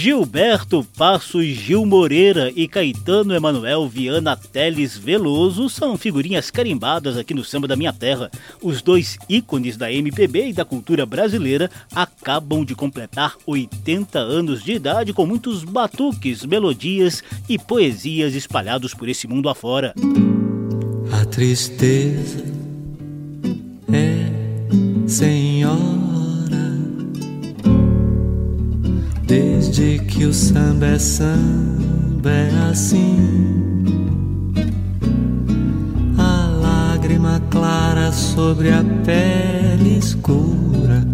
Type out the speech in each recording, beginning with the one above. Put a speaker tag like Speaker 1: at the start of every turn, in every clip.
Speaker 1: Gilberto Passos Gil Moreira e Caetano Emanuel Viana Teles Veloso são figurinhas carimbadas aqui no samba da minha terra. Os dois ícones da MPB e da cultura brasileira acabam de completar 80 anos de idade com muitos batuques, melodias e poesias espalhados por esse mundo afora.
Speaker 2: A tristeza é senhor Desde que o samba é samba é assim. A lágrima clara sobre a pele escura.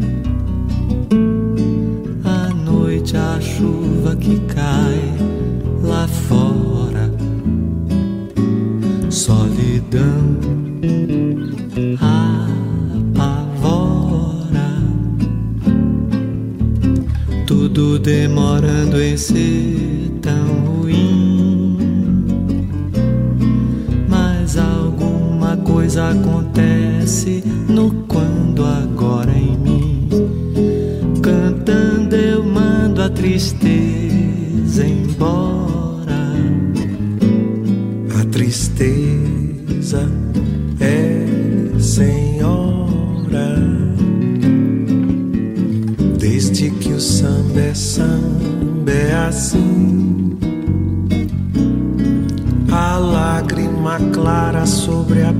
Speaker 2: A noite a chuva que cai lá fora. Solidão tudo demorando em ser tão ruim. Mas alguma coisa acontece no quando agora em mim. Cantando eu mando a tristeza embora.
Speaker 3: A tristeza é senhora Desde que o samba é samba é assim. A lágrima clara sobre a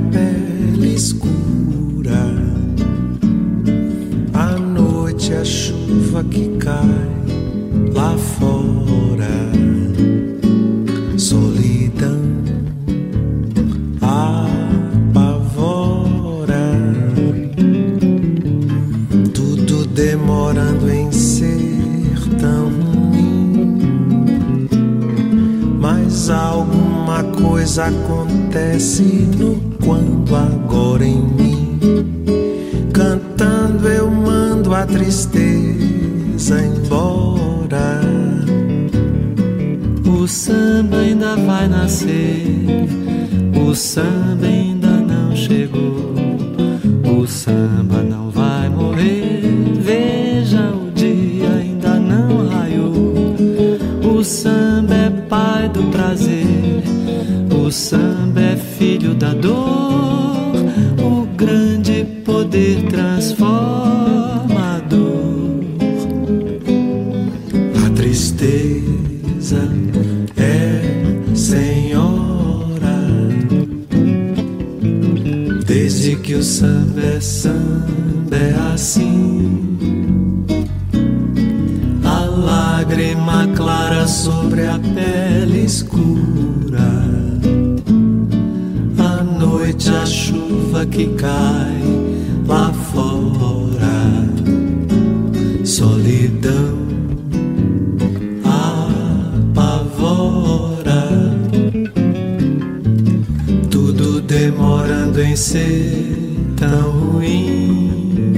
Speaker 3: ser tão ruim.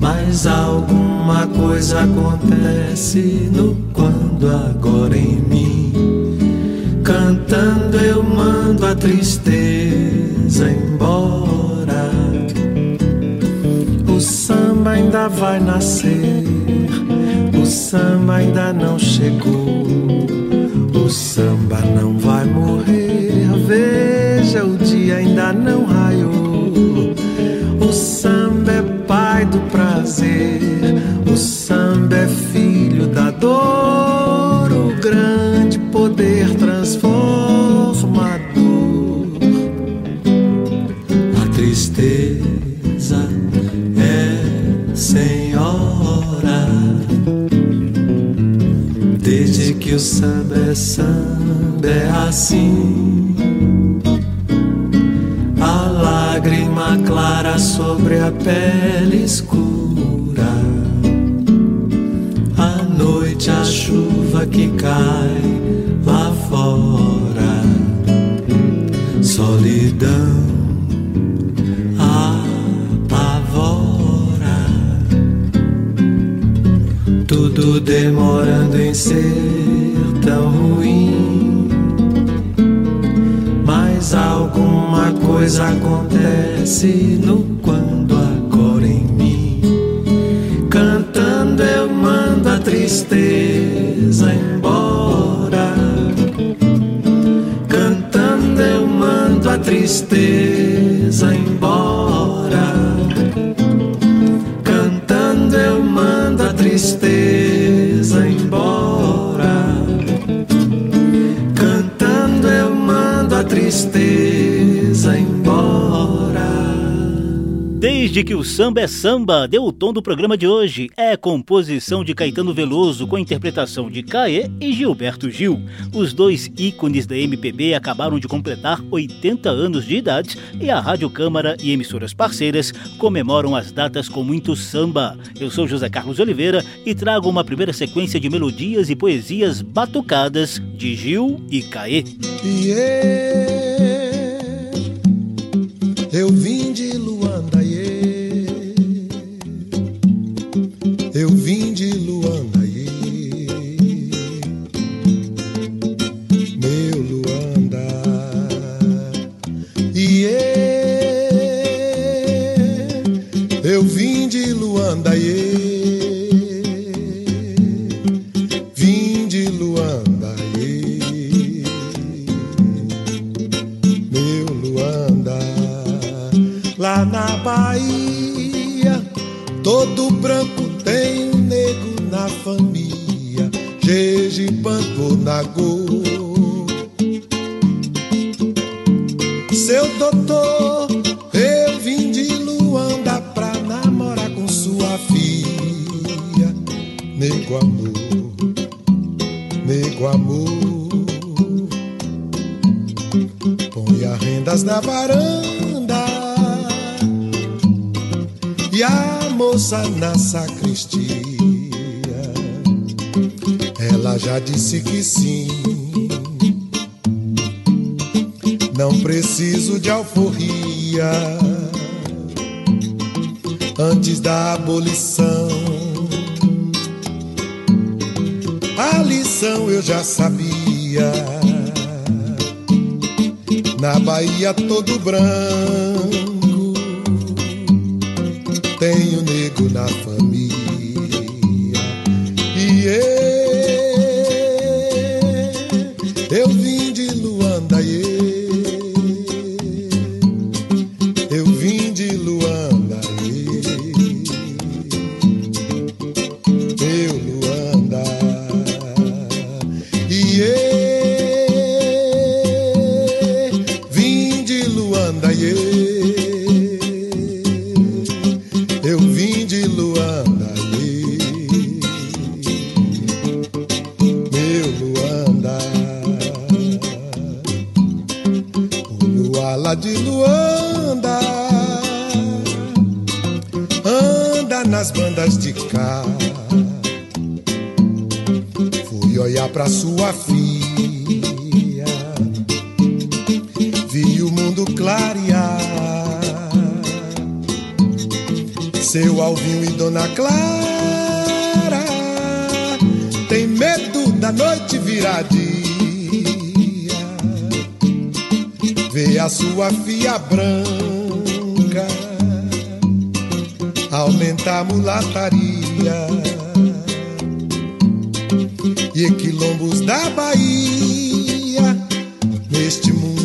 Speaker 3: Mas algum Alguma coisa acontece no quando agora em mim. Cantando eu mando a tristeza embora. O samba ainda vai nascer, o samba ainda não chegou. Ainda não raiou. Tristeza Desde que o samba é samba,
Speaker 1: deu o tom do programa de hoje. É composição de Caetano Veloso com interpretação de Caê e Gilberto Gil. Os dois ícones da MPB acabaram de completar 80 anos de idade e a Rádio Câmara e emissoras parceiras comemoram as datas com muito samba. Eu sou José Carlos Oliveira e trago uma primeira sequência de melodias e poesias batucadas de Gil e Caê.
Speaker 4: Yeah. Eu vim de Luanda, Eu vim Nagô. Seu doutor, eu vim de Luanda pra namorar com sua filha, nego amor, nego amor. Põe as rendas na varanda e a moça na sacristia. Ela já disse que sim. Não preciso de alforria antes da abolição. A lição eu já sabia. Na Bahia todo branco aumentar a mulataria e quilombos da Bahia. Neste mundo,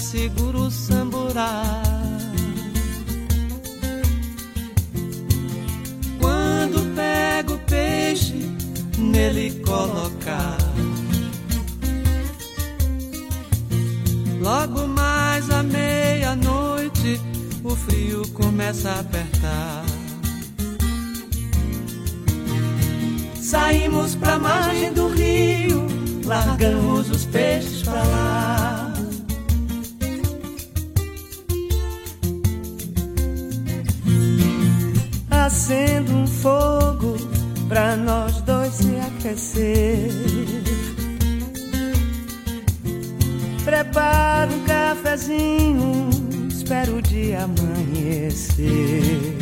Speaker 2: segura o samburá. Quando pego o peixe, nele colocar. Logo mais à meia-noite, o frio começa a apertar. Saímos pra margem do rio largamos os peixes pra lá. Preparo um cafezinho, espero o dia amanhecer.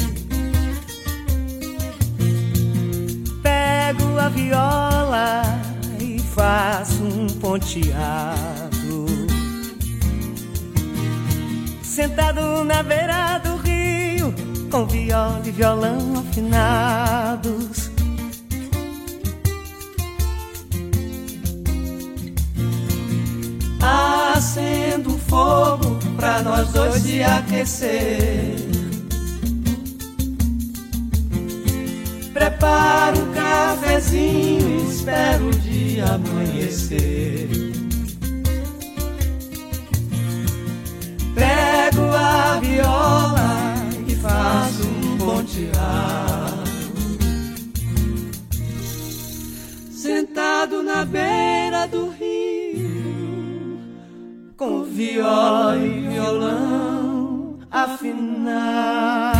Speaker 2: Pego a viola faço um ponteado. Sentado na beira do rio, com viola e violão afinados. Acendo fogo pra nós dois se aquecer. Preparo um cafezinho e espero o dia amanhecer. Pego a viola e faço um ponteado. Sentado na beira com viola e violão afinado.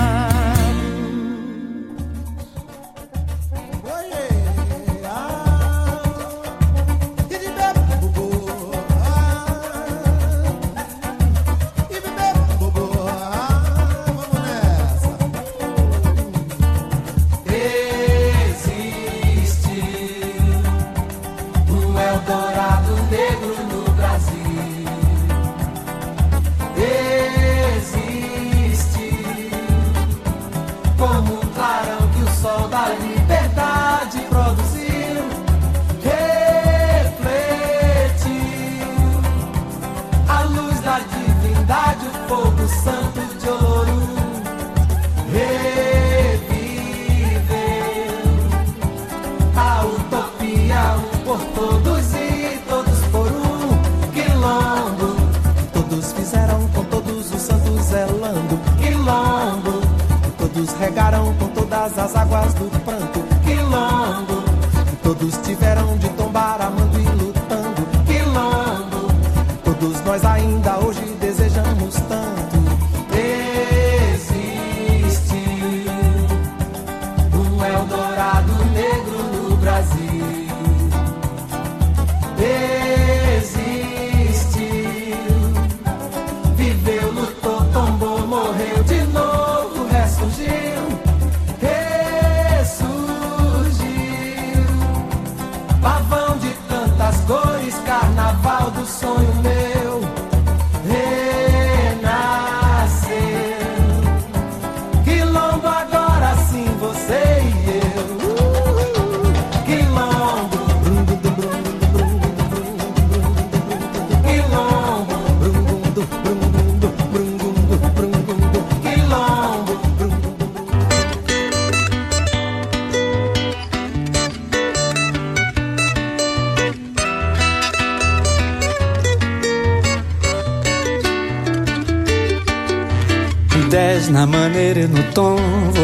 Speaker 3: Todos tiveram de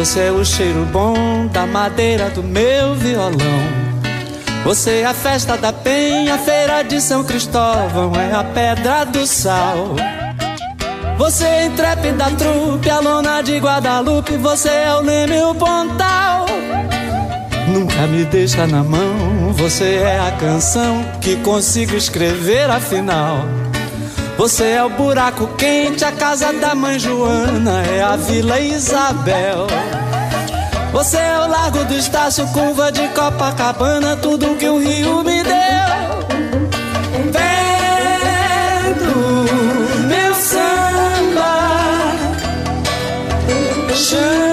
Speaker 2: Você é o cheiro bom da madeira do meu violão. Você é a festa da penha, feira de São Cristóvão, é a pedra do sal. Você é intrépida trupe, a lona de Guadalupe, você é o Leme o Pontal. Nunca me deixa na mão, você é a canção que consigo escrever afinal. Você é o buraco quente, a casa da mãe Joana, é a Vila Isabel. Você é o Largo do Estácio, curva de Copacabana, tudo que o Rio me deu. Pedro, meu samba, chão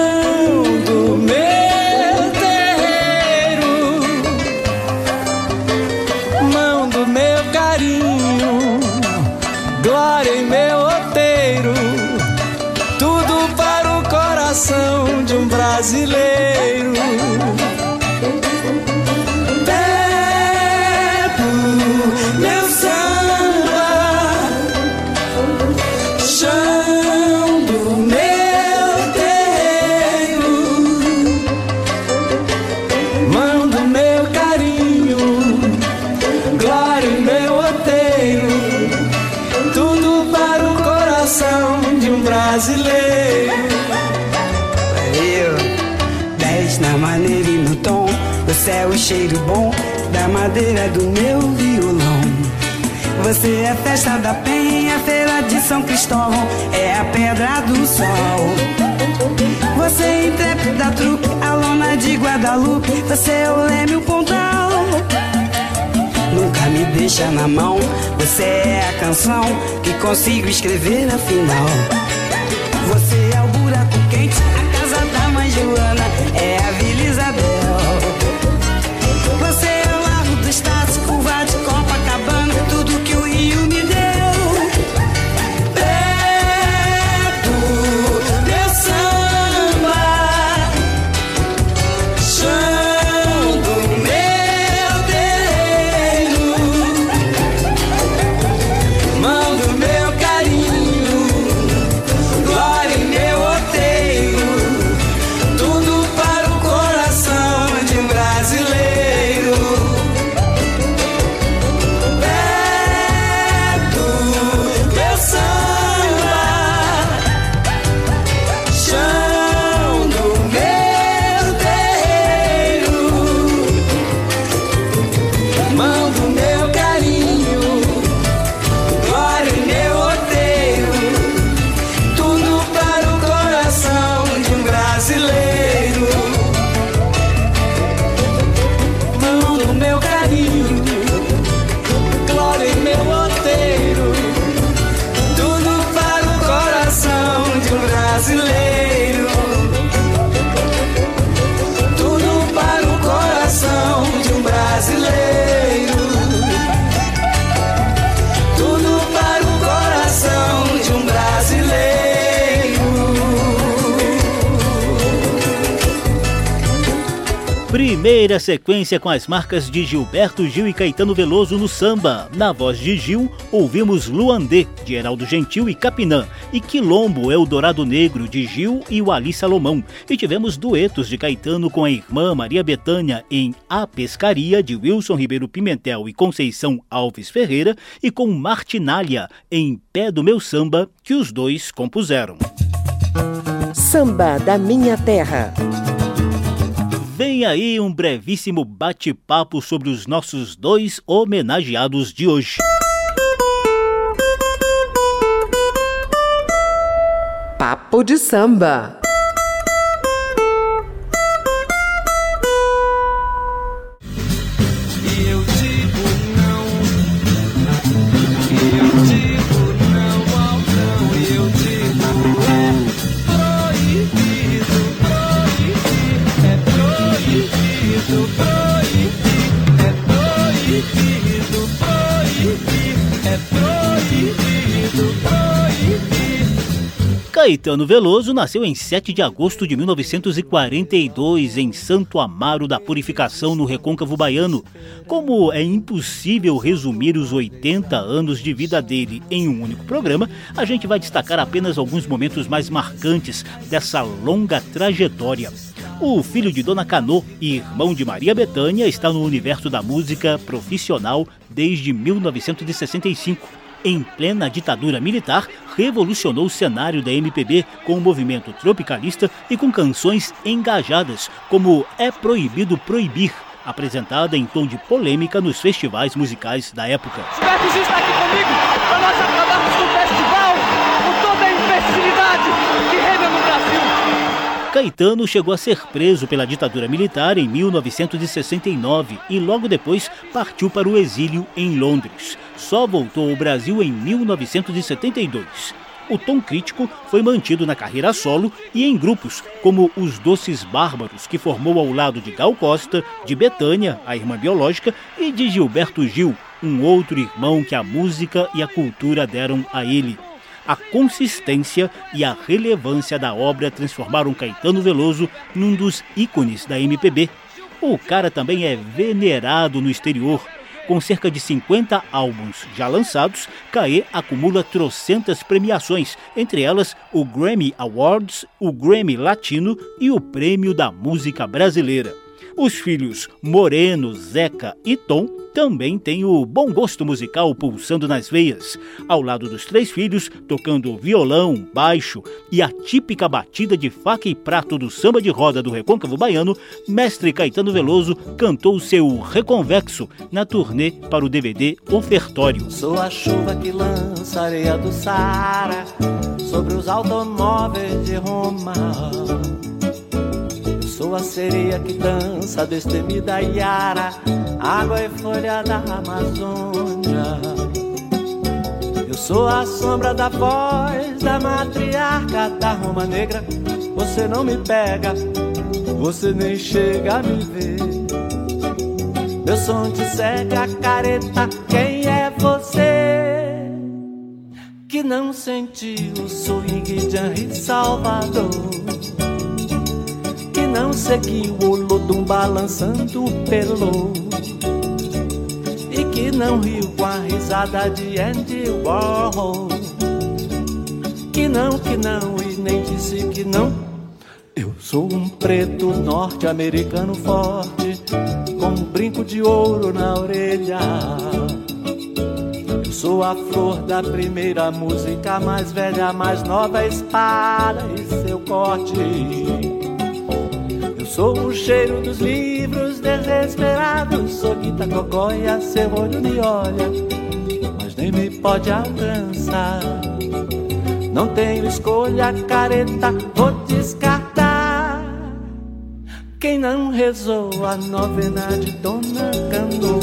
Speaker 5: madeira do meu violão. Você é festa da penha, feira de São Cristóvão, é a pedra do sol. Você é intérprete da trupe, a lona de Guadalupe, você é o leme, o pontal. Nunca me deixa na mão, você é a canção que consigo escrever afinal.
Speaker 1: Primeira sequência com as marcas de Gilberto Gil e Caetano Veloso no samba. Na voz de Gil, ouvimos Luandê, de Heraldo Gentil e Capinã, e Quilombo, Eldorado Negro, de Gil e o Ali Salomão. E tivemos duetos de Caetano com a irmã Maria Betânia em A Pescaria, de Wilson Ribeiro Pimentel e Conceição Alves Ferreira, e com Martinália, em Pé do Meu Samba, que os dois compuseram.
Speaker 6: Samba da Minha Terra.
Speaker 1: Vem aí um brevíssimo bate-papo sobre os nossos dois homenageados de hoje.
Speaker 6: Papo de samba.
Speaker 1: Caetano Veloso nasceu em 7 de agosto de 1942 em Santo Amaro da Purificação, no Recôncavo Baiano. Como é impossível resumir os 80 anos de vida dele em um único programa, a gente vai destacar apenas alguns momentos mais marcantes dessa longa trajetória. O filho de Dona Canô e irmão de Maria Bethânia está no universo da música profissional desde 1965. Em plena ditadura militar, revolucionou o cenário da MPB com o movimento tropicalista e com canções engajadas, como É Proibido Proibir, apresentada em tom de polêmica nos festivais musicais da época.
Speaker 7: Gil está aqui comigo para nós acabarmos com o festival, com toda a imbecilidade que reina no Brasil.
Speaker 1: Caetano chegou a ser preso pela ditadura militar em 1969 e logo depois partiu para o exílio em Londres. Só voltou ao Brasil em 1972. O tom crítico foi mantido na carreira solo e em grupos, como os Doces Bárbaros, que formou ao lado de Gal Costa, de Betânia, a irmã biológica, e de Gilberto Gil, um outro irmão que a música e a cultura deram a ele. A consistência e a relevância da obra transformaram Caetano Veloso num dos ícones da MPB. O cara também é venerado no exterior com cerca de 50 álbuns já lançados, Caê acumula trocentas premiações, entre elas o Grammy Awards, o Grammy Latino e o Prêmio da Música Brasileira. Os filhos Moreno, Zeca e Tom também tem o bom gosto musical pulsando nas veias. Ao lado dos três filhos, tocando violão, baixo e a típica batida de faca e prato do samba de roda do recôncavo baiano, mestre Caetano Veloso cantou seu Reconvexo na turnê para o DVD Ofertório.
Speaker 2: Sou a chuva que lança areia do Sara sobre os automóveis de Roma. Sou a sereia que dança destemida Iara, água e folha da Amazônia. Eu sou a sombra da voz da matriarca da Roma Negra. Você não me pega, você nem chega a me ver. Meu som te cega, careta, quem é você? Que não sentiu o swing de Henri Salvador não seguiu o Lodum balançando pelo e que não riu com a risada de Andy Warhol. Que não, que não e nem disse que não. Eu sou um preto norte-americano forte com um brinco de ouro na orelha. Eu sou a flor da primeira música mais velha, mais nova espada e seu corte Sou o cheiro dos livros desesperados. Sou Guita Cocóia, seu olho me olha, mas nem me pode alcançar. Não tenho escolha, careta, vou descartar. Quem não rezou a novena de Dona Cano?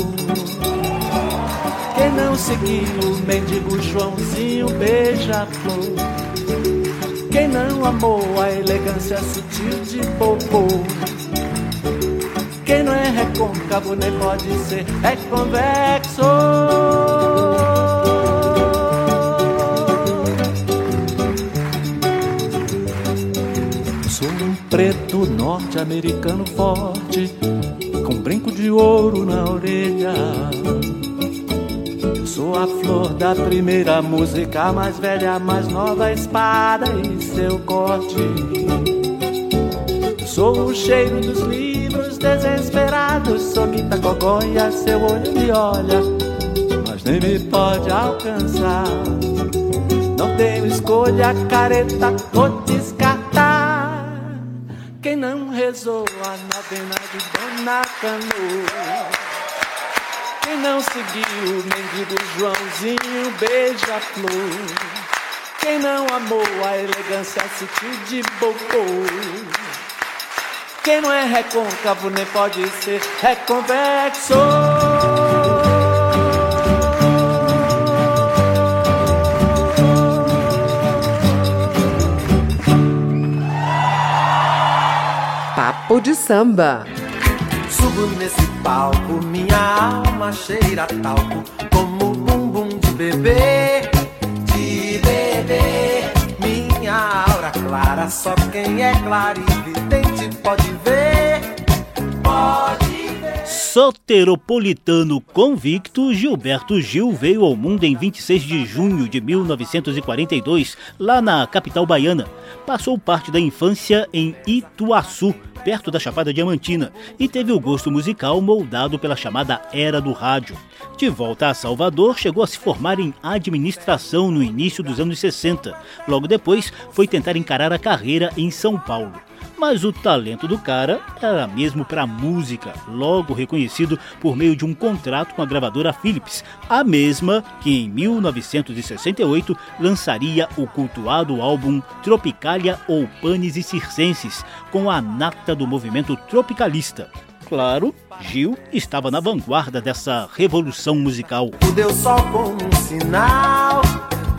Speaker 2: Quem não seguiu o mendigo Joãozinho beija-flor? Quem não amou a elegância sutil de Popô? Quem não é recôncavo nem pode ser é convexo. Sou um preto norte-americano forte, com brinco de ouro na orelha Sou a flor da primeira música, mais velha, mais nova, espada e seu corte. Sou o cheiro dos livros desesperados, sou Guita Cogóia, seu olho me olha, mas nem me pode alcançar. Não tenho escolha, careta, vou descartar. Quem não rezou a novena de Dona Canoa não seguiu o mendigo Joãozinho beija-flor? Quem não amou a elegância sutil de Bocô? Quem não é recôncavo nem pode ser reconvexo?
Speaker 6: Papo de samba.
Speaker 3: Subo nesse palco, minha alma cheira talco, como bumbum de bebê, de bebê. Minha aura clara, só quem é claro e vidente pode ver, pode ver.
Speaker 1: Soteropolitano convicto, Gilberto Gil veio ao mundo em 26 de junho de 1942, lá na capital baiana. Passou parte da infância em Ituaçu, perto da Chapada Diamantina, e teve o gosto musical moldado pela chamada Era do Rádio. De volta a Salvador, chegou a se formar em administração no início dos anos 60. Logo depois, foi tentar encarar a carreira em São Paulo. Mas o talento do cara era mesmo para música, logo reconhecido por meio de um contrato com a gravadora Philips, a mesma que em 1968 lançaria o cultuado álbum Tropicalia ou Panes e Circenses, com a nata do movimento tropicalista. Claro, Gil estava na vanguarda dessa revolução musical.
Speaker 3: O Deus só como um sinal,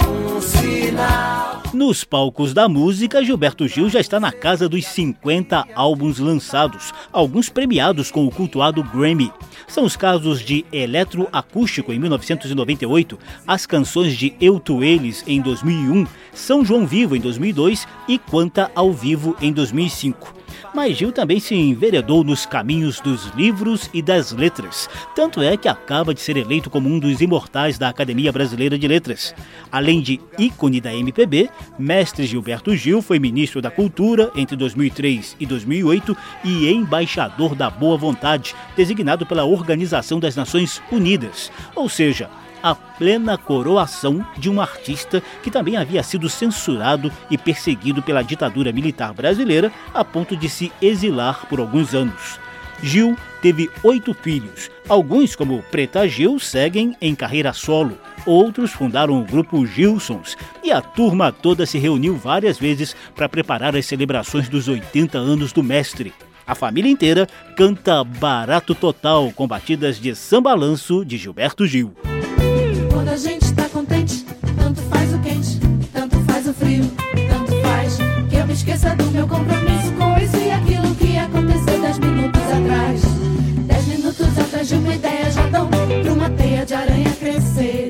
Speaker 3: um sinal.
Speaker 1: Nos palcos da música, Gilberto Gil já está na casa dos 50 álbuns lançados, alguns premiados com o cultuado Grammy. São os casos de Eletroacústico em 1998, as canções de Eu Tu Eles em 2001, São João Vivo em 2002 e Quanta ao Vivo em 2005 mas Gil também se enveredou nos caminhos dos livros e das letras. Tanto é que acaba de ser eleito como um dos imortais da Academia Brasileira de Letras. Além de ícone da MPB, Mestre Gilberto Gil foi ministro da Cultura entre 2003 e 2008 e embaixador da Boa Vontade, designado pela Organização das Nações Unidas. Ou seja, a plena coroação de um artista que também havia sido censurado e perseguido pela ditadura militar brasileira a ponto de se exilar por alguns anos. Gil teve oito filhos. Alguns, como Preta Gil, seguem em carreira solo. Outros fundaram o grupo Gilsons e a turma toda se reuniu várias vezes para preparar as celebrações dos 80 anos do mestre. A família inteira canta Barato Total com batidas de sambalanço de Gilberto Gil.
Speaker 8: Esqueça do meu compromisso com isso e aquilo que aconteceu dez minutos atrás. Dez minutos atrás de uma ideia já dão pra uma teia de aranha crescer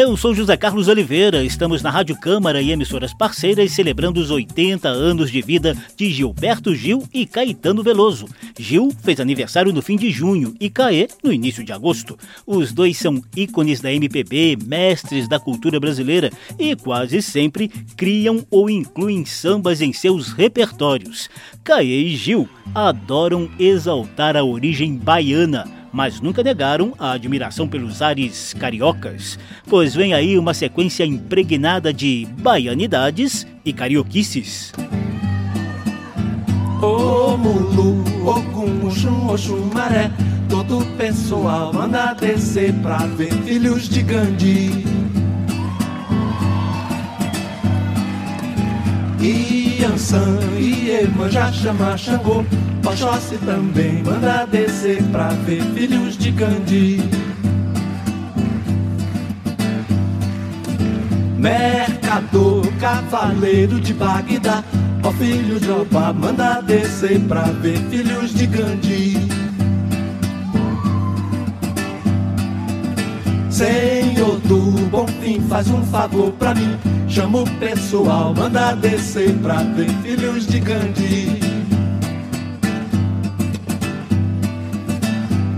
Speaker 1: Eu sou José Carlos Oliveira, estamos na Rádio Câmara e emissoras parceiras celebrando os 80 anos de vida de Gilberto Gil e Caetano Veloso. Gil fez aniversário no fim de junho e Caê no início de agosto. Os dois são ícones da MPB, mestres da cultura brasileira e quase sempre criam ou incluem sambas em seus repertórios. Caê e Gil adoram exaltar a origem baiana mas nunca negaram a admiração pelos ares cariocas, pois vem aí uma sequência impregnada de baianidades e carioquices.
Speaker 2: Ô Mulu, Ogum, Oxum, Oxumaré Todo pessoal manda descer pra ver filhos de Gandhi E Ansan e Emanjá chama Xangô Oxóssi também manda descer pra ver filhos de Gandhi Mercador, cavaleiro de Bagdá. Ó filho de Oba, manda descer pra ver filhos de Gandhi. Senhor do bom fim, faz um favor pra mim. Chama o pessoal, manda descer pra ver filhos de Gandhi.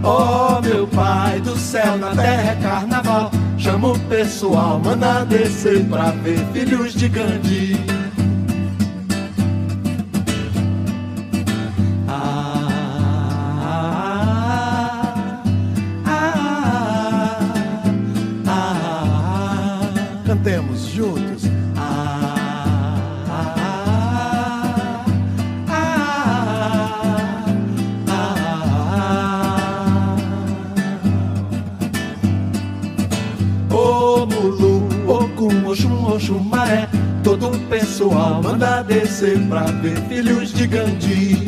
Speaker 2: Oh meu pai do céu, na terra é carnaval. Chama o pessoal, manda descer pra ver filhos de Gandhi. Manda descer pra ver filhos de Gandhi.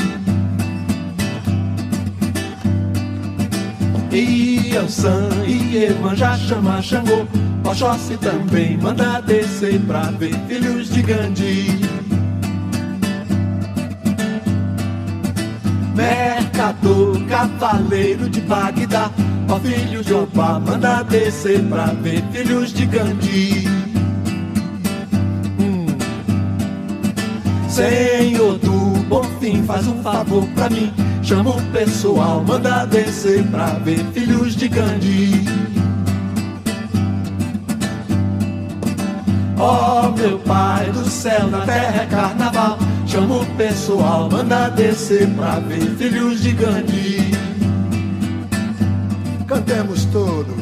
Speaker 2: E Ansan e Emanjá chama Xangô, Oxóssi também manda descer pra ver filhos de Gandhi. Mercador, cavaleiro de Bagdá, ó filho de Opa, manda descer pra ver filhos de Gandhi. Senhor do bom fim, faz um favor pra mim. Chama o pessoal, manda descer pra ver filhos de Gandhi. Ó oh, meu pai do céu, na terra é carnaval. Chama o pessoal, manda descer pra ver filhos de Gandhi.
Speaker 4: Cantemos todos.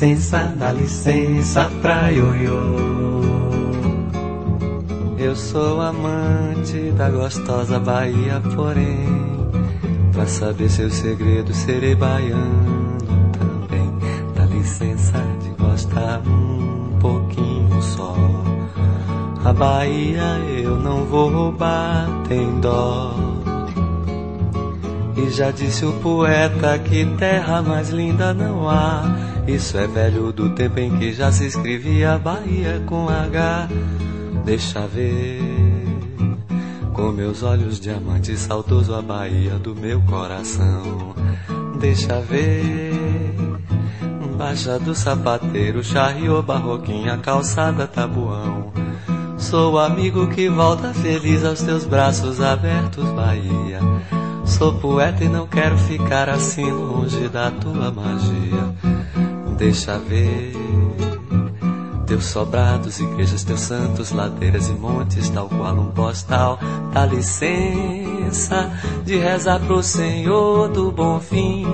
Speaker 9: Licença, dá licença pra ioiô. Eu sou amante da gostosa Bahia, porém, pra saber seu segredo serei baiano também. Dá licença de gostar um pouquinho só. A Bahia eu não vou roubar, tem dó. E já disse o poeta que terra mais linda não há isso é velho do tempo em que já se escrevia Bahia com H. Deixa ver, com meus olhos diamantes, saudoso a Bahia do meu coração. Deixa ver, baixa do sapateiro, charriou barroquinha, calçada tabuão. Sou amigo que volta feliz aos teus braços abertos, Bahia. Sou poeta e não quero ficar assim longe da tua magia deixa ver. Teus sobrados, igrejas, teus santos, ladeiras e montes, tal qual um postal. Dá licença,
Speaker 2: de rezar pro Senhor do bom fim.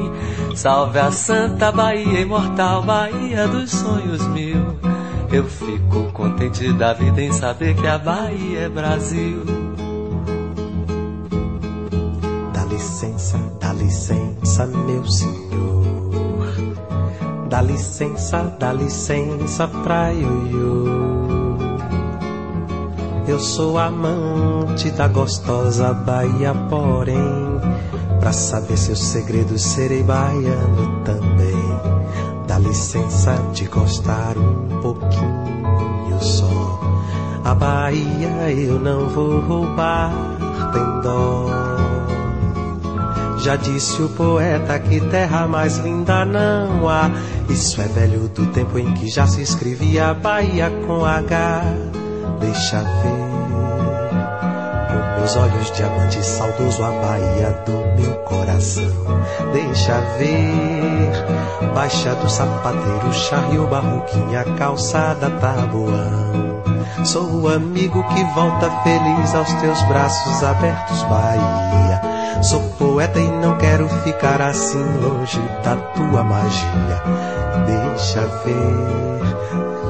Speaker 2: Salve a Santa Bahia, imortal Bahia dos sonhos mil. Eu fico contente da vida em saber que a Bahia é Brasil.
Speaker 3: Dá licença, dá licença, meu senhor. Dá licença, dá licença pra Ioiô. Eu sou amante da gostosa Bahia, porém, pra saber seus segredos serei baiano também. Dá licença de gostar um pouquinho só. A Bahia eu não vou roubar, tem dó. Já disse o poeta que terra mais linda não há. Isso é velho do tempo em que já se escrevia Bahia com H. Deixa ver com meus olhos diamante saudoso a Bahia do meu coração. Deixa ver, baixa do sapateiro, charrio, barroquinha, calçada, tabuão. Sou o amigo que volta feliz aos teus braços abertos, Bahia. Sou poeta e não quero ficar assim longe da tua magia. Deixa ver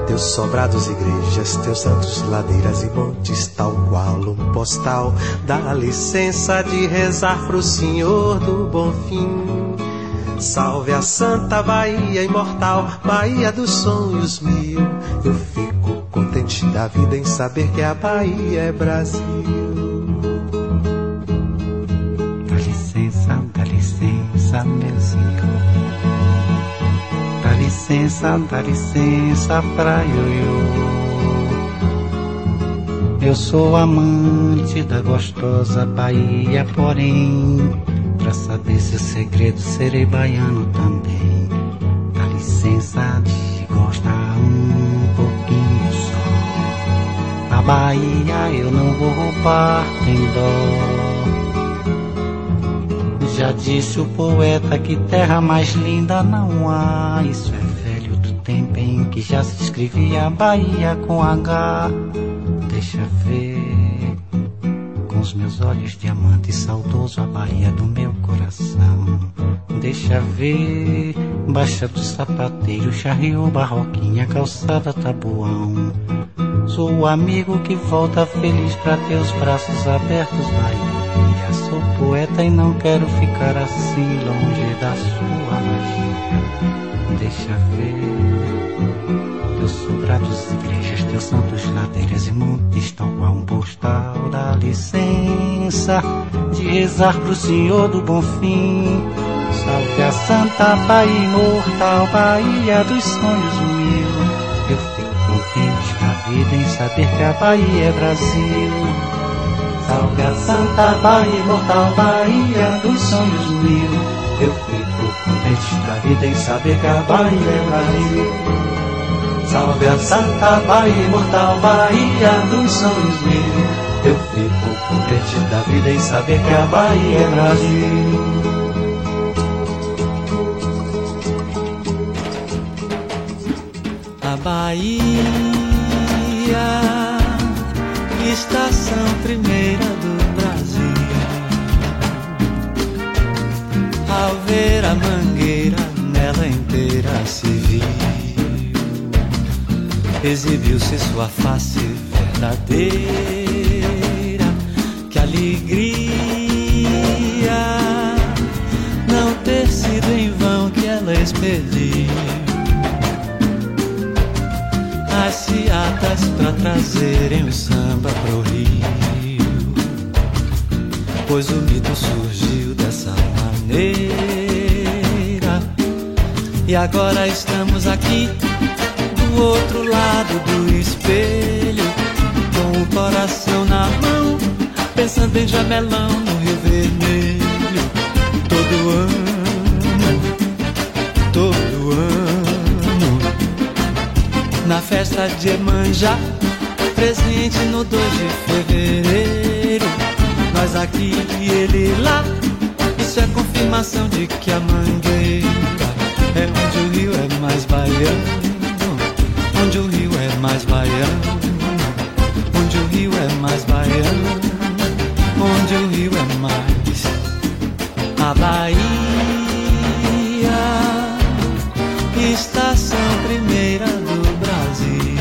Speaker 3: teus sobrados, igrejas, teus santos, ladeiras e montes, tal qual um postal. Dá licença de rezar pro Senhor do bom fim. Salve a Santa Bahia imortal, Bahia dos sonhos mil. Eu fico contente da vida em saber que a Bahia é Brasil.
Speaker 9: Licença, dá licença pra ioiô. Eu sou amante da gostosa Bahia, porém, pra saber seu segredo serei baiano também. Dá licença de gostar um pouquinho só. A Bahia eu não vou roubar, tem dó. Já disse o poeta que terra mais linda não há. Isso é que já se escrevia Bahia com H. Deixa ver com os meus olhos diamante saudoso a Bahia do meu coração. Deixa ver, baixa do sapateiro, charriou barroquinha, calçada tabuão. Sou o amigo que volta feliz pra teus braços abertos, Bahia. Sou poeta e não quero ficar assim longe da sua magia. Deixa ver teus sobrados, igrejas, teus santos, ladeiras e montes, tal qual um postal. Dá licença de rezar pro Senhor do Bom Fim. Salve a Santa Bahia imortal, Bahia dos sonhos mil. Eu fico contente da vida em saber que a Bahia é Brasil. Salve a Santa Bahia, imortal Bahia dos sonhos mil. Eu fico contente da vida em saber que a Bahia é Brasil. Salve a Santa Bahia, imortal Bahia dos sonhos mil. Eu fico contente da vida em saber que a Bahia é Brasil.
Speaker 2: A Bahia, estação primeira do Brasil. Ao ver a mangueira, nela inteira se. Exibiu-se sua face verdadeira. Que alegria não ter sido em vão que ela expediu as seatas pra trazerem o samba pro Rio. Pois o mito surgiu dessa maneira. E agora estamos aqui, do outro lado do espelho, com o coração na mão, pensando em jamelão no Rio Vermelho. Todo ano, todo ano na festa de Emanjá, presente no 2 de fevereiro. Nós aqui e ele lá, isso é confirmação de que a mangueira é onde o rio é mais baiano onde o rio é mais baiano, onde o rio é mais baiano, onde o rio é mais a Bahia, estação primeira do Brasil,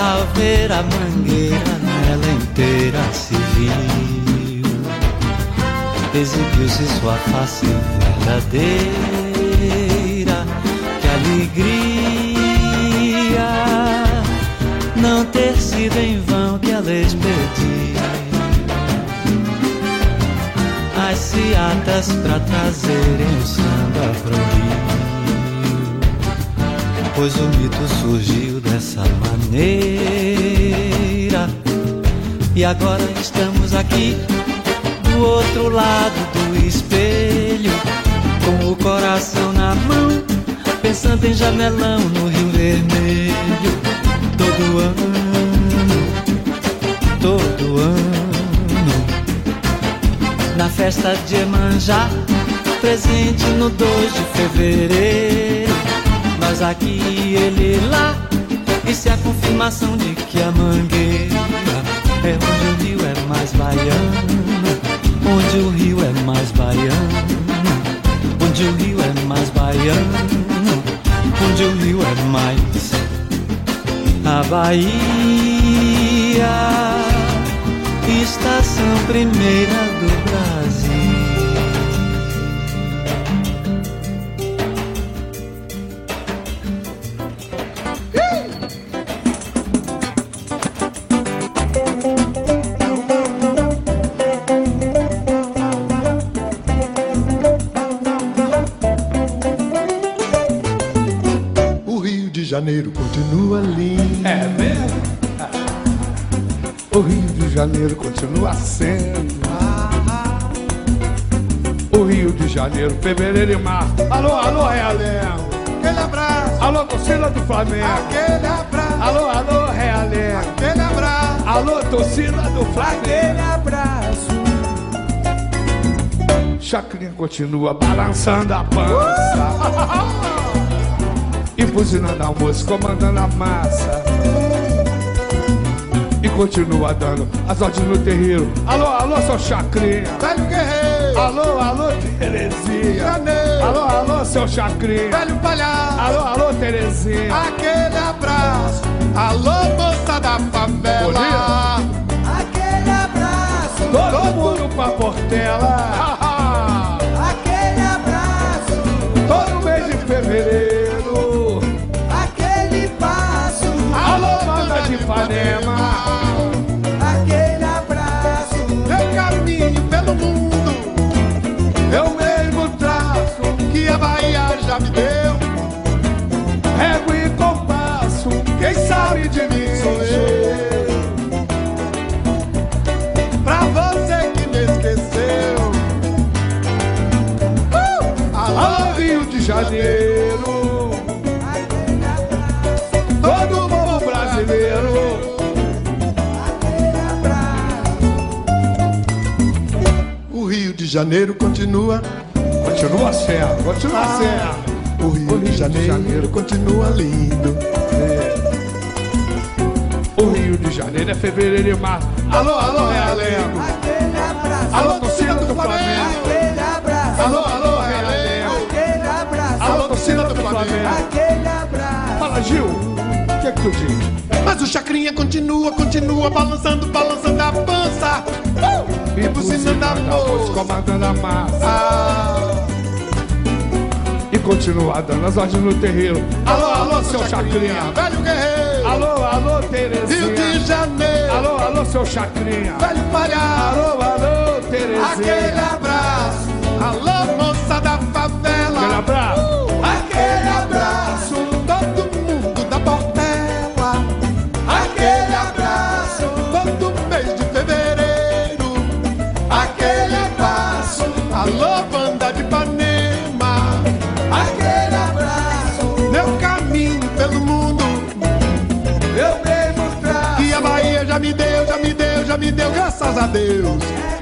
Speaker 2: ao ver a mangueira ela inteira se viu, exibiu-se sua face verdadeira. Alegria não ter sido em vão que ela expediu as seatas pra trazerem o samba pro Rio. Pois o mito surgiu dessa maneira. E agora estamos aqui do outro lado do espelho, com o coração na mão, pensando em jamelão no Rio Vermelho. Todo ano, todo ano na festa de Emanjá, presente no 2 de fevereiro. Nós aqui, ele lá, isso é a confirmação de que a mangueira é onde o rio é mais baiano, onde o rio é mais baiano, onde o rio é mais baiano, onde o rio é mais a Bahia estação primeira do Brasil.
Speaker 4: Janeiro continua
Speaker 10: sendo. O Rio de Janeiro, fevereiro e março. Alô, alô, Realengo.
Speaker 4: Aquele abraço,
Speaker 10: Alô, torcida do Flamengo.
Speaker 4: aquele abraço,
Speaker 10: Alô, alô, Realengo.
Speaker 4: aquele abraço.
Speaker 10: Alô, torcida do Flamengo.
Speaker 4: abraço.
Speaker 10: Chacrinha continua balançando a pança. E buzinando almoço, comandando a massa. Continua dando as ordens no terreiro. Alô, alô, seu Chacrinha.
Speaker 4: Velho guerreiro,
Speaker 10: Alô, alô, Terezinha.
Speaker 4: Janeiro.
Speaker 10: Alô, alô, seu Chacrinha.
Speaker 4: velho palhaço.
Speaker 10: Alô, alô, Terezinha.
Speaker 4: Aquele abraço, alô moça da favela. Aquele abraço,
Speaker 10: Todo mundo pra Portela.
Speaker 4: aquele abraço,
Speaker 10: Todo mês de fevereiro. Ipanema.
Speaker 4: Aquele abraço, eu caminho pelo mundo, eu mesmo traço que a Bahia já me deu.
Speaker 10: Régua e compasso.
Speaker 4: Quem sabe de mim sou eu. Pra você que me esqueceu. Uh!
Speaker 10: Alô, Rio de Janeiro. Brasileiro.
Speaker 4: O Rio de Janeiro continua,
Speaker 10: Continua sendo, continua
Speaker 4: Ah.
Speaker 10: sendo.
Speaker 4: o Rio de Janeiro continua lindo.
Speaker 10: O Rio de Janeiro é fevereiro e março. Alô, alô, Realengo. Alô, torcida do Flamengo. Alô, alô, Realengo. Alô, torcida do Flamengo. Fala, Gil.
Speaker 4: Mas o Chacrinha continua, continua balançando, balançando a pança. Uh! E buzinando a moça.
Speaker 10: comandando a massa.
Speaker 4: Ah,
Speaker 10: E continua dando as ordens no terreiro. Alô, alô, seu Chacrinha.
Speaker 4: velho guerreiro.
Speaker 10: Alô, alô,
Speaker 4: Rio de
Speaker 10: Terezinha.
Speaker 4: Janeiro.
Speaker 10: Alô, alô, seu Chacrinha.
Speaker 4: velho palhaço.
Speaker 10: Alô, alô,
Speaker 4: Aquele
Speaker 10: Terezinha.
Speaker 4: abraço, alô moça da favela.
Speaker 10: Aquele abraço.
Speaker 4: Aquele abraço, me deu, graças a Deus.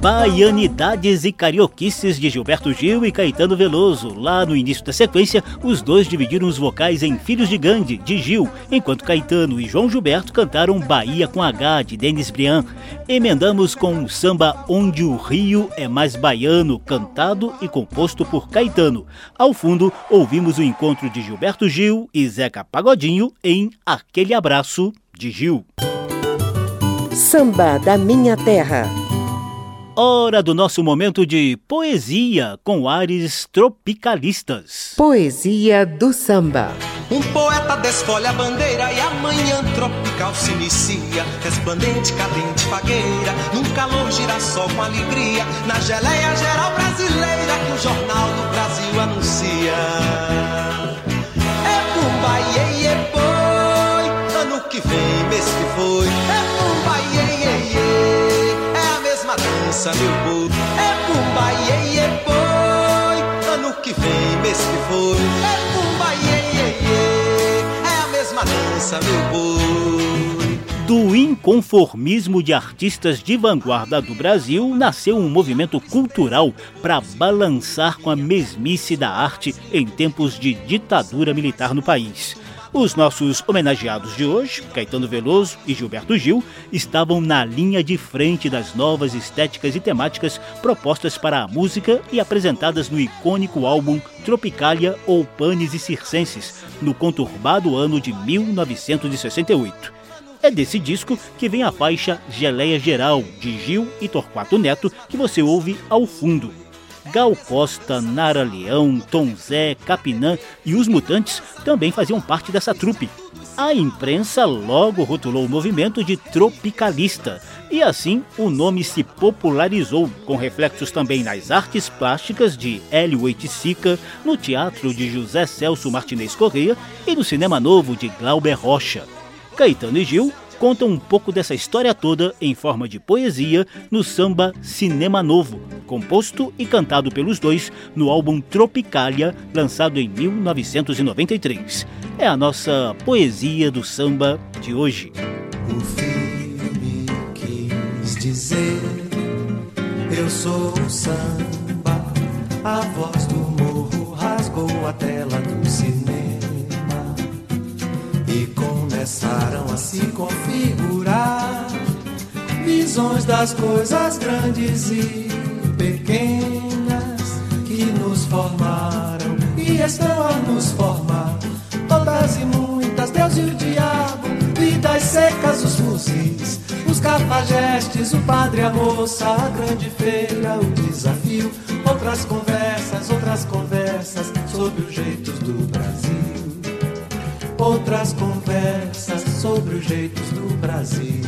Speaker 1: Baianidades e Carioquices de Gilberto Gil e Caetano Veloso. Lá no início da sequência, os dois dividiram os vocais em Filhos de Gandhi, de Gil, enquanto Caetano e João Gilberto cantaram Bahia com H, de Denis Briand. Emendamos com o samba Onde o Rio é Mais Baiano, cantado e composto por Caetano. Ao fundo, ouvimos o encontro de Gilberto Gil e Zeca Pagodinho em Aquele Abraço, de Gil.
Speaker 6: Samba da Minha Terra.
Speaker 1: Hora do nosso momento de poesia com ares tropicalistas.
Speaker 6: Poesia do samba.
Speaker 11: Um poeta desfolha a bandeira e amanhã tropical se inicia. Resplandente, cadente, fagueira, num calor girassol com alegria. Na geleia geral brasileira que o Jornal do Brasil anuncia. Dança, meu povo. É Pumba, iê, iê, boi, ano que vem, mês que foi. É Pumba, iê, iê, iê, é a mesma dança, meu boi.
Speaker 1: Do inconformismo de artistas de vanguarda do Brasil, nasceu um movimento cultural para balançar com a mesmice da arte em tempos de ditadura militar no país. Os nossos homenageados de hoje, Caetano Veloso e Gilberto Gil, estavam na linha de frente das novas estéticas e temáticas propostas para a música e apresentadas no icônico álbum Tropicália ou Panes e Circenses, no conturbado ano de 1968. É desse disco que vem a faixa Geleia Geral, de Gil e Torquato Neto, que você ouve ao fundo. Gal Costa, Nara Leão, Tom Zé, Capinã e os Mutantes também faziam parte dessa trupe. A imprensa logo rotulou o movimento de tropicalista, e assim o nome se popularizou, com reflexos também nas artes plásticas de Hélio Oiticica, no teatro de José Celso Martinez Correia e no cinema novo de Glauber Rocha. Caetano e Gil contam um pouco dessa história toda em forma de poesia no samba Cinema Novo, composto e cantado pelos dois no álbum Tropicália, lançado em 1993. É a nossa poesia do samba de hoje.
Speaker 2: O filme quis dizer: Eu sou o samba, a voz do morro rasgou a tela do cinema e começaram a se configurar visões das coisas grandes e pequenas que nos formaram e estão a nos formar. Todas e muitas, Deus e o diabo, vidas secas, os fuzis, os cafajestes, o padre, a moça, a grande feira, o desafio. Outras conversas, outras conversas sobre os jeitos do Brasil outras conversas sobre os jeitos do Brasil.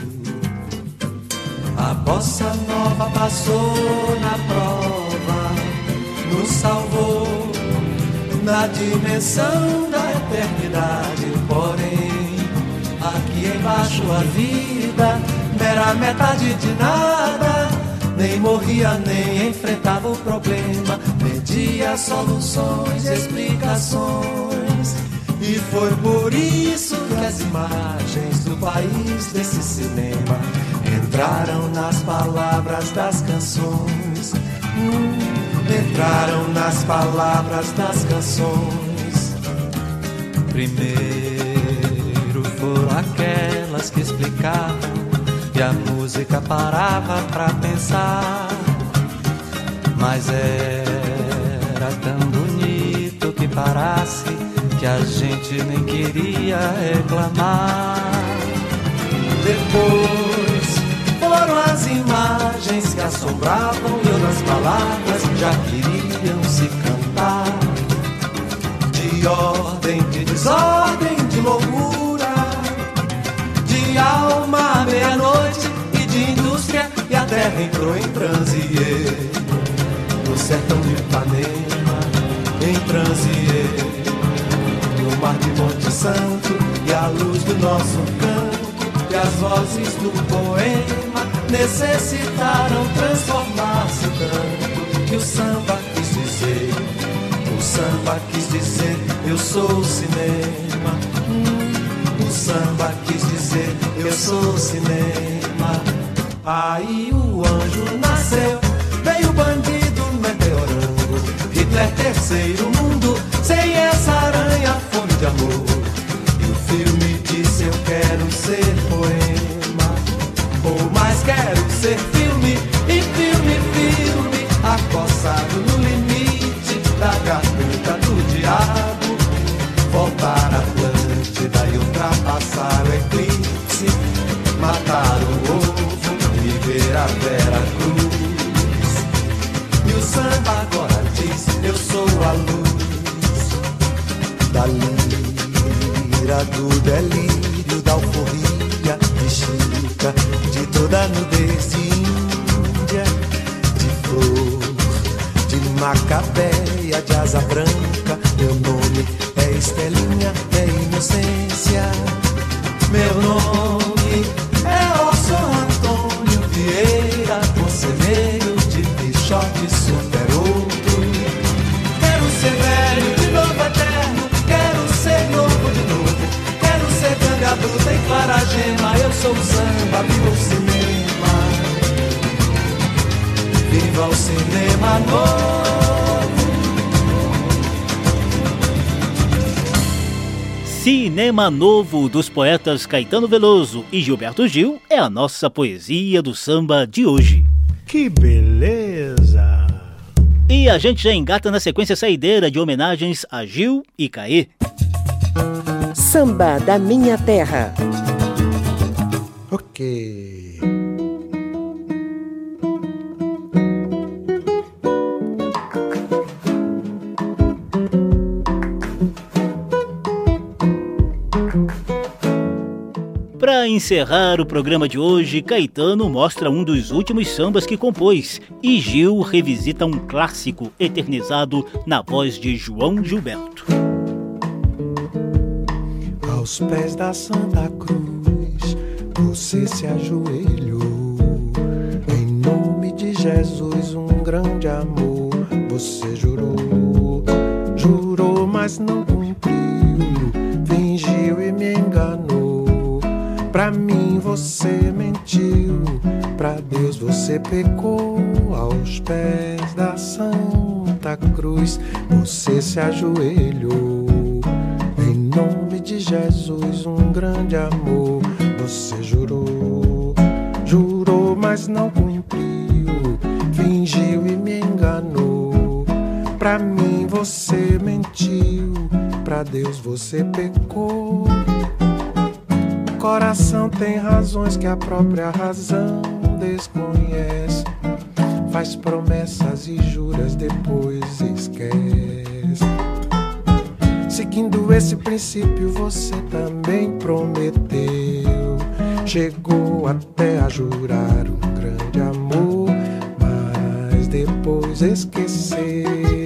Speaker 2: A bossa nova passou na prova, nos salvou na dimensão da eternidade. Porém, aqui embaixo a vida era metade de nada. Nem morria, nem enfrentava o problema, pedia soluções, explicações. E foi por isso que as imagens do país desse cinema entraram nas palavras das canções. Entraram nas palavras das canções.
Speaker 12: Primeiro foram aquelas que explicavam e a música parava pra pensar. Mas era tão bonito que parasse que a gente nem queria reclamar.
Speaker 2: Depois foram as imagens que assombravam e outras palavras já queriam se cantar. De ordem, de desordem, de loucura, de alma meia-noite e de indústria, e a terra entrou em transiê. No sertão de Ipanema, em transiê no mar de Monte Santo e a luz do nosso campo e as vozes do poema necessitaram transformar-se tanto que o samba quis dizer, o samba quis dizer, eu sou o cinema. Hum, o samba quis dizer, eu sou o cinema. Aí o anjo nasceu, veio o bandido meteorando. Hitler terceiro mundo, sem essa aranha fome de amor. E o filme disse eu quero ser poema, ou mais quero ser filme, e filme, filme, acossado no limite da garganta do diabo. Voltar a Atlântida do delírio, da alforria, de chica, de toda nudez de Índia, de flor, de macabeia, de asa branca. Meu nome é Estelinha, é inocência. Meu nome é Orson Antônio Vieira, conselheiro de Pichote Super bruta claragema, eu sou o samba, viva o cinema. Viva o cinema novo.
Speaker 1: Cinema Novo dos poetas Caetano Veloso e Gilberto Gil é a nossa poesia do samba de hoje.
Speaker 13: Que beleza!
Speaker 1: E a gente já engata na sequência saideira de homenagens a Gil e Caê.
Speaker 6: Samba da Minha Terra.
Speaker 13: Ok.
Speaker 1: Para encerrar o programa de hoje, Caetano mostra um dos últimos sambas que compôs e Gil revisita um clássico eternizado na voz de João Gilberto.
Speaker 3: Aos pés da Santa Cruz, você se ajoelhou. Em nome de Jesus, um grande amor. Você jurou, jurou, mas não cumpriu. Fingiu e me enganou. Pra mim você mentiu. Pra Deus você pecou. Aos pés da Santa Cruz, você se ajoelhou. Em nome de Jesus, um grande amor. Você jurou, jurou, mas não cumpriu. Fingiu e me enganou. Pra mim você mentiu. Pra Deus você pecou. O coração tem razões que a própria razão desconhece. Faz promessas e juras, depois esquece. Seguindo esse princípio, você também prometeu. Chegou até a jurar um grande amor, mas depois esqueceu.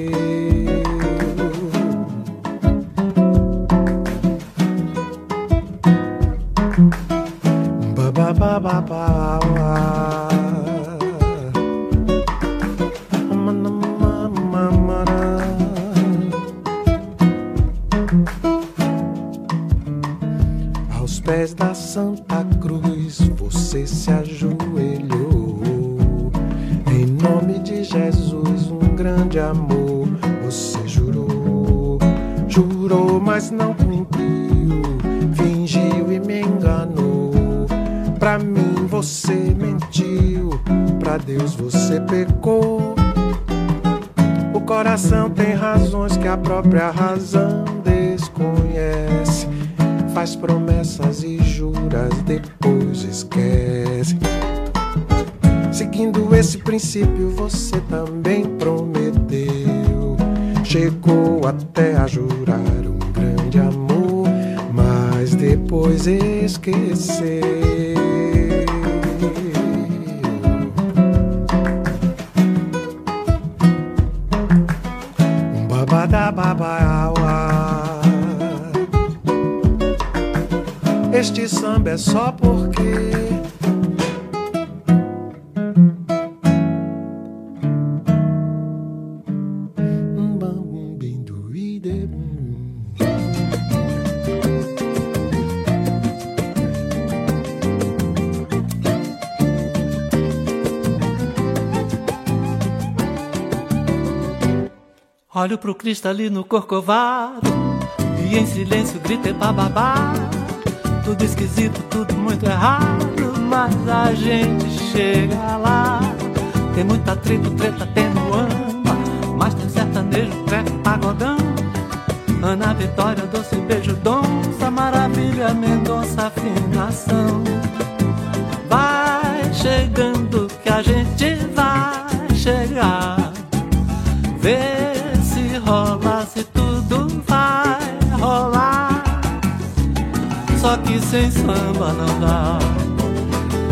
Speaker 3: Este samba é só porque
Speaker 2: Olho pro cristalino corcovado e em silêncio grito pra babá. Tudo esquisito, tudo muito errado, mas a gente chega lá. Tem muita tribo, treta, tem no ama, mas tem sertanejo, treco, pagodão. Ana Vitória, doce beijo, donça, maravilha, Mendonça, afinação. Samba não dá,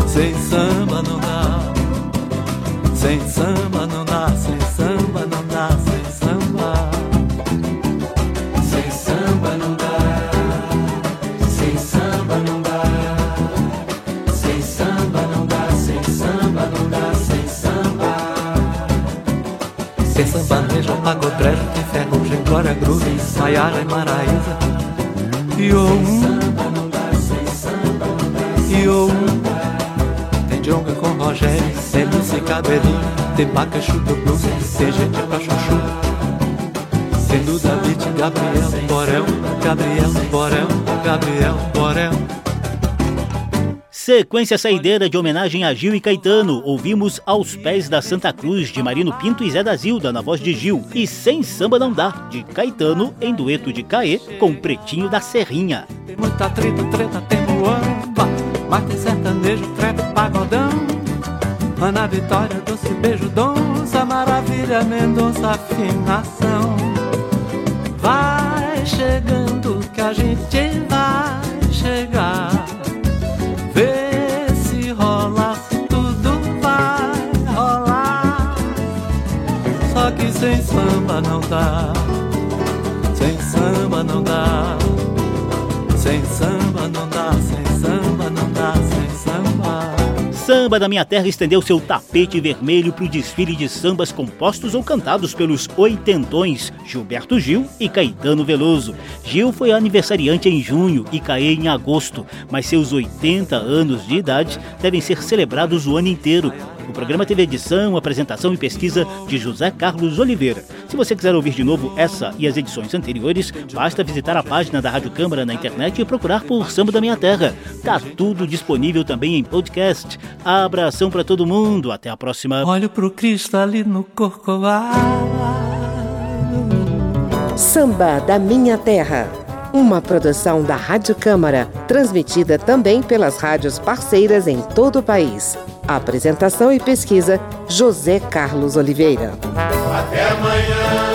Speaker 2: sem samba não dá, sem samba não dá, sem samba não dá, sem samba.
Speaker 14: Sem samba não dá, sem samba não dá, sem samba não dá, sem samba não dá, sem samba.
Speaker 2: Sem samba, neja, pagodrejo, Glória Groove, Sayara e Maraísa E o E o Tem Jonga com Rogério Tem Lucy Cabelinho Tem Paca Chuta Blues Tem gente pra chuchu Tem Duda Beat, Gabriel Borel Gabriel Borel Gabriel Borel
Speaker 1: Sequência saideira de homenagem a Gil e Caetano. Ouvimos Aos Pés da Santa Cruz, de Marino Pinto e Zé da Zilda, na voz de Gil. E Sem Samba Não Dá, de Caetano, em dueto de Caê, com Pretinho da Serrinha.
Speaker 2: Tem muita treta, treta, tem muamba, mas tem sertanejo, trepa, pagodão. Ana Vitória, doce beijo, donça, maravilha, Mendonça, afinação. Vai chegando que a gente vai chegar. Vê se rola, tudo vai rolar. Só que sem samba não dá, sem samba não dá, Yes.
Speaker 1: Samba da Minha Terra estendeu seu tapete vermelho para o desfile de sambas compostos ou cantados pelos oitentões Gilberto Gil e Caetano Veloso. Gil foi aniversariante em junho e Caê em agosto, mas seus 80 anos de idade devem ser celebrados o ano inteiro. O programa teve edição, apresentação e pesquisa de José Carlos Oliveira. Se você quiser ouvir de novo essa e as edições anteriores, basta visitar a página da Rádio Câmara na internet e procurar por Samba da Minha Terra. Tá tudo disponível também em podcast. Abração para todo mundo, até a próxima.
Speaker 2: Olho pro Cristo ali no Corcovado.
Speaker 6: Samba da Minha Terra. Uma produção da Rádio Câmara, transmitida também pelas rádios parceiras em todo o país. Apresentação e pesquisa: José Carlos Oliveira.
Speaker 15: Até amanhã.